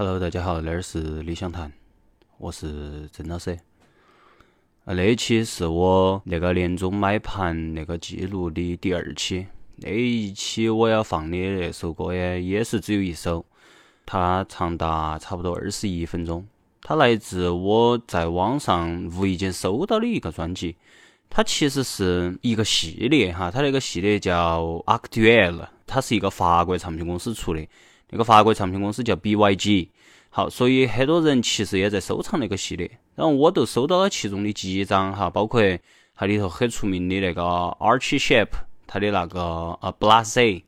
Hello，大家好，那儿是理想谈，我是曾老师。啊，那一期是我那个年终买盘那个记录的第二期。那一期我要放的那首歌呀，也是只有一首，它长达差不多二十一分钟。它来自我在网上无意间搜到的一个专辑。它其实是一个系列哈，它那个系列叫 Actuel，它是一个法国唱片公司出的。那个法国唱片公司叫 BYG，好，所以很多人其实也在收藏那个系列，然后我都收到了其中的几张哈，包括它里头很出名的那个 Archie Shep，它的那个呃 Blase，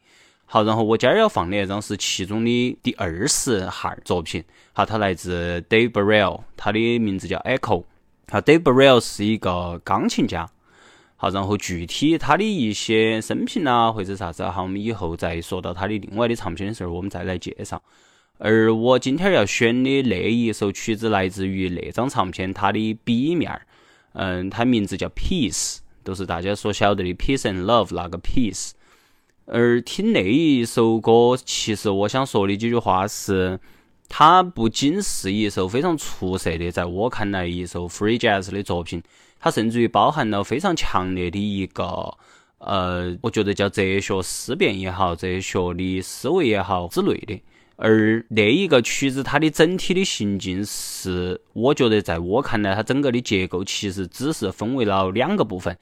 好，然后我今儿要放的那张是其中的第二十号作品，好，它来自 Dave Barrel，他的名字叫 Echo，好，Dave Barrel 是一个钢琴家。好，然后具体他的一些生平啊，或者啥子，好，我们以后再说到他的另外的唱片的时候，我们再来介绍。而我今天要选的那一首曲子，来自于那张唱片它的 B 面儿，嗯，它名字叫 Peace，都是大家所晓得的 Peace and Love 那个 Peace。而听那一首歌，其实我想说的几句话是，它不仅是一首非常出色的，在我看来一首 Free Jazz 的作品。它甚至于包含了非常强烈的一个，呃，我觉得叫哲学思辨也好，哲学的思维也好之类的。而那一个曲子，它的整体的行进是，我觉得在我看来，它整个的结构其实只是分为了两个部分，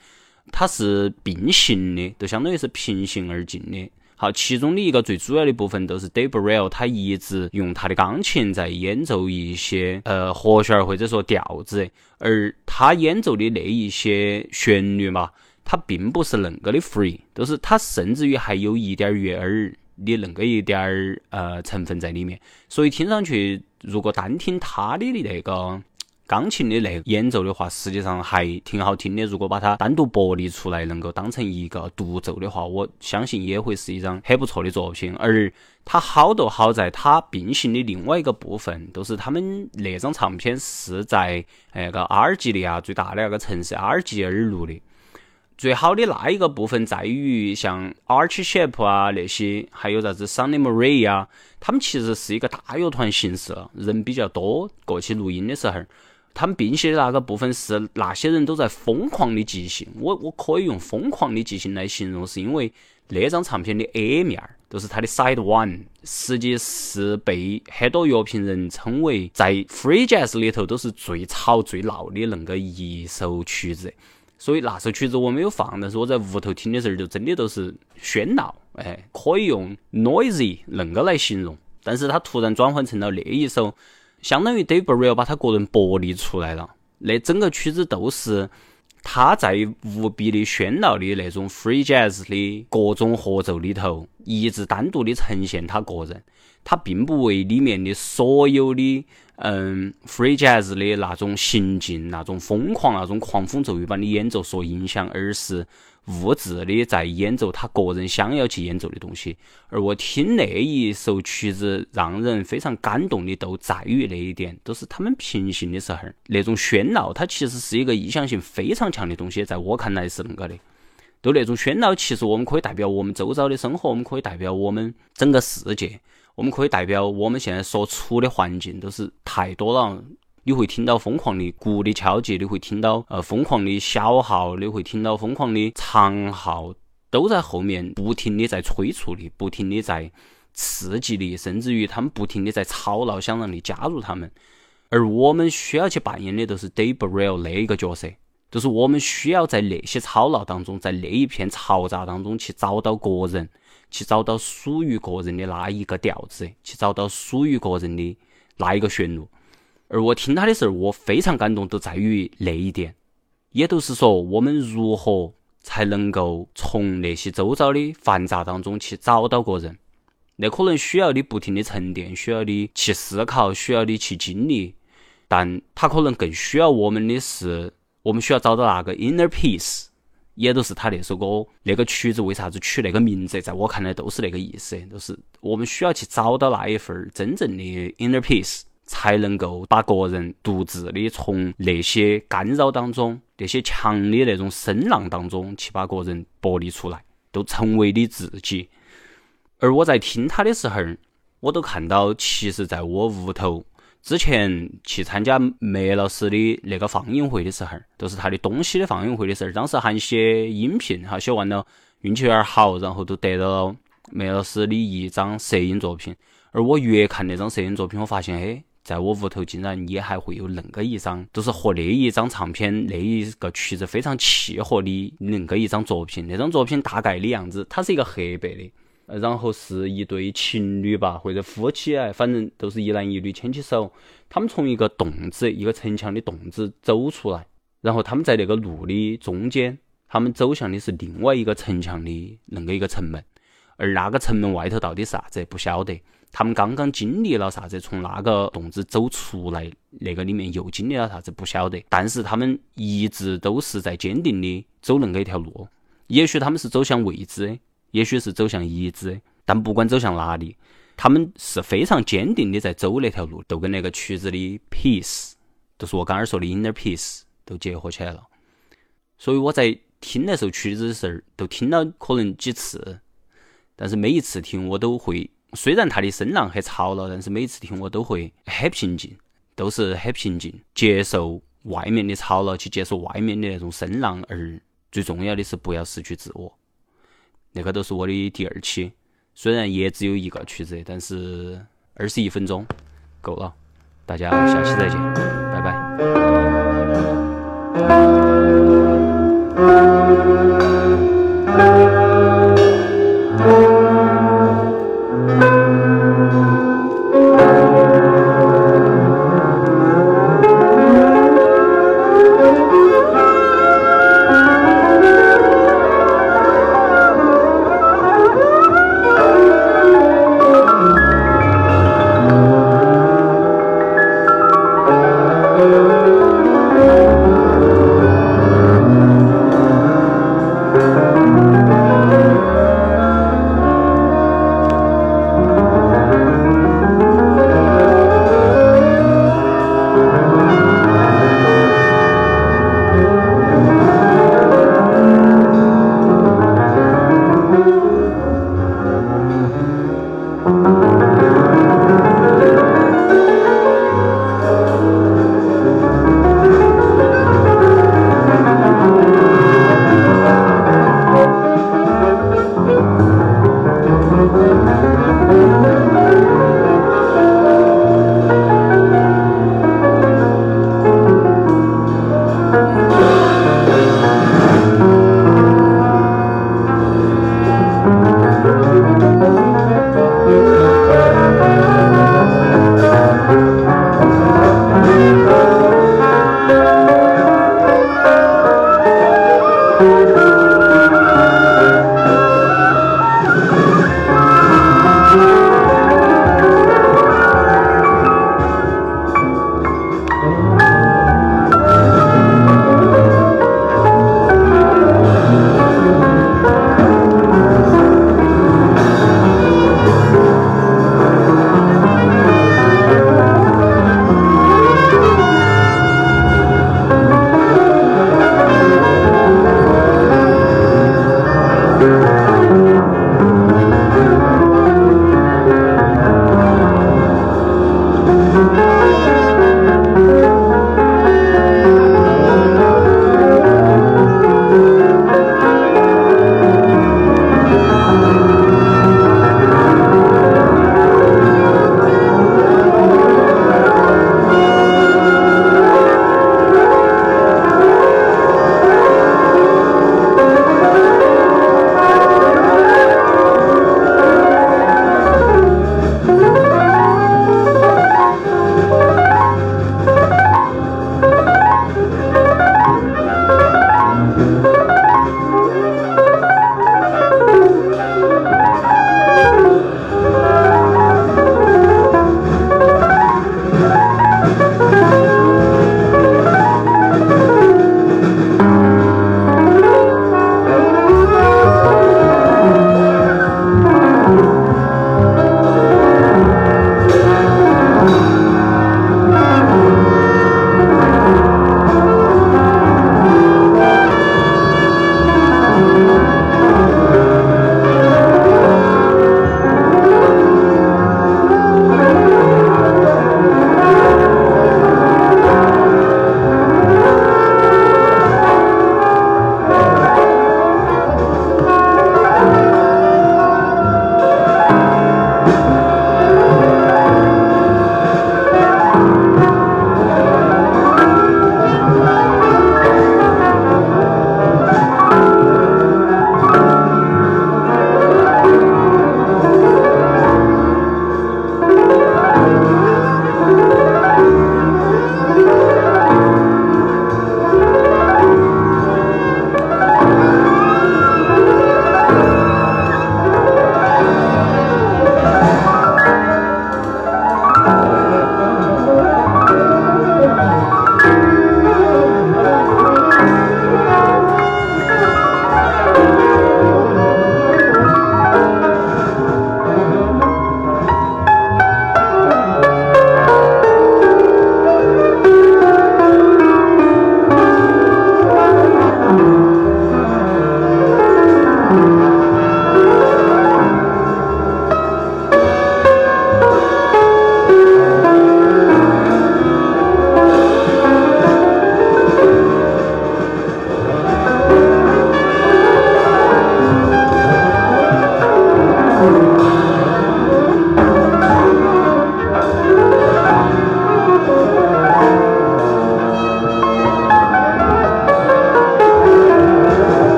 它是并行的，就相当于是平行而进的。好，其中的一个最主要的部分都是 Dave Barrel，他一直用他的钢琴在演奏一些呃和弦或者说调子，而他演奏的那一些旋律嘛，它并不是恁个的 free，都是他甚至于还有一点儿悦耳的恁个一点儿呃成分在里面，所以听上去如果单听他的那个。钢琴的那演奏的话，实际上还挺好听的。如果把它单独剥离出来，能够当成一个独奏的话，我相信也会是一张很不错的作品。而它好就好在它并行的另外一个部分，都是他们那张唱片是在那个阿尔及利亚最大的那个城市阿尔及尔录的。最好的那一个部分在于，像 Archie Shepp 啊那些，还有啥子 Sunny Marie 啊，他们其实是一个大乐团形式，人比较多，过去录音的时候。他们并写的那个部分是那些人都在疯狂的即兴，我我可以用疯狂的即兴来形容，是因为那张唱片的 A 面儿，就是它的 Side One，实际是被很多乐评人称为在 Free Jazz 里头都是最吵最闹的那个一首曲子。所以那首曲子我没有放，但是我在屋头听的时候就真的都是喧闹，哎，可以用 noisy 那个来形容。但是它突然转换成了那一首。相当于 Dave Barrel 把他个人剥离出来了，那整个曲子都是他在无比的喧闹的那种 free jazz 的各种合奏里头，一直单独的呈现他个人，他并不为里面的所有的嗯 free jazz 的那种行进、那种疯狂、那种狂风骤雨般的演奏所影响，而是。物质的在演奏他个人想要去演奏的东西，而我听那一首曲子让人非常感动的都在于那一点，都是他们平行的时候那种喧闹，它其实是一个意向性非常强的东西，在我看来是那个的。都那种喧闹，其实我们可以代表我们周遭的生活，我们可以代表我们整个世界，我们可以代表我们现在所处的环境，都是太多了。你会听到疯狂的鼓的敲击，你会听到呃疯狂的小号，你会听到疯狂的长号，都在后面不停的在催促你，不停的在刺激你，甚至于他们不停的在吵闹，想让你加入他们。而我们需要去扮演的都是 Dave Barrel 那一个角色，就是我们需要在那些吵闹当中，在那一片嘈杂当中去找到个人，去找到属于个人的那一个调子，去找到属于个人的那一个旋律。而我听他的时候，我非常感动，都在于那一点，也都是说我们如何才能够从那些周遭的繁杂当中去找到个人。那可能需要你不停的沉淀，需要你去思考，需要你去经历，但他可能更需要我们的是，我们需要找到那个 inner peace，也都是他那首歌那个曲子为啥子取那个名字，在我看来都是那个意思，都是我们需要去找到那一份真正的 inner peace。才能够把个人独自的从那些干扰当中、那些强的那种声浪当中去把个人剥离出来，都成为你自己。而我在听他的时候，我都看到，其实在我屋头之前去参加梅老师的那个放映会的时候，都是他的东西的放映会的时候，当时还写音频，哈，写完了运气有点好，然后都得到了梅老师的一张摄影作品。而我越看那张摄影作品，我发现，哎。在我屋头竟然也还会有恁个一张，都是和那一张唱片那一个曲子非常契合的恁个一张作品。那张作品大概的样子，它是一个黑白的，然后是一对情侣吧，或者夫妻哎，反正都是一男一女牵起手，他们从一个洞子，一个城墙的洞子走出来，然后他们在那个路的中间，他们走向的是另外一个城墙的恁个一个城门，而那个城门外头到底是啥子，不晓得。他们刚刚经历了啥子？从那个洞子走出来，那个里面又经历了啥子？不晓得。但是他们一直都是在坚定的走恁个一条路。也许他们是走向未知，也许是走向已知。但不管走向哪里，他们是非常坚定的在走那条路，都跟那个曲子的 peace，就是我刚刚说的 inner peace 都结合起来了。所以我在听那首曲子的时候，都听了可能几次，但是每一次听我都会。虽然它的声浪很吵了，但是每次听我都会很平静，都是很平静，接受外面的吵了，去接受外面的那种声浪，而最重要的是不要失去自我。那个都是我的第二期，虽然也只有一个曲子，但是二十一分钟够了。大家下期再见，拜拜。Hallelujah.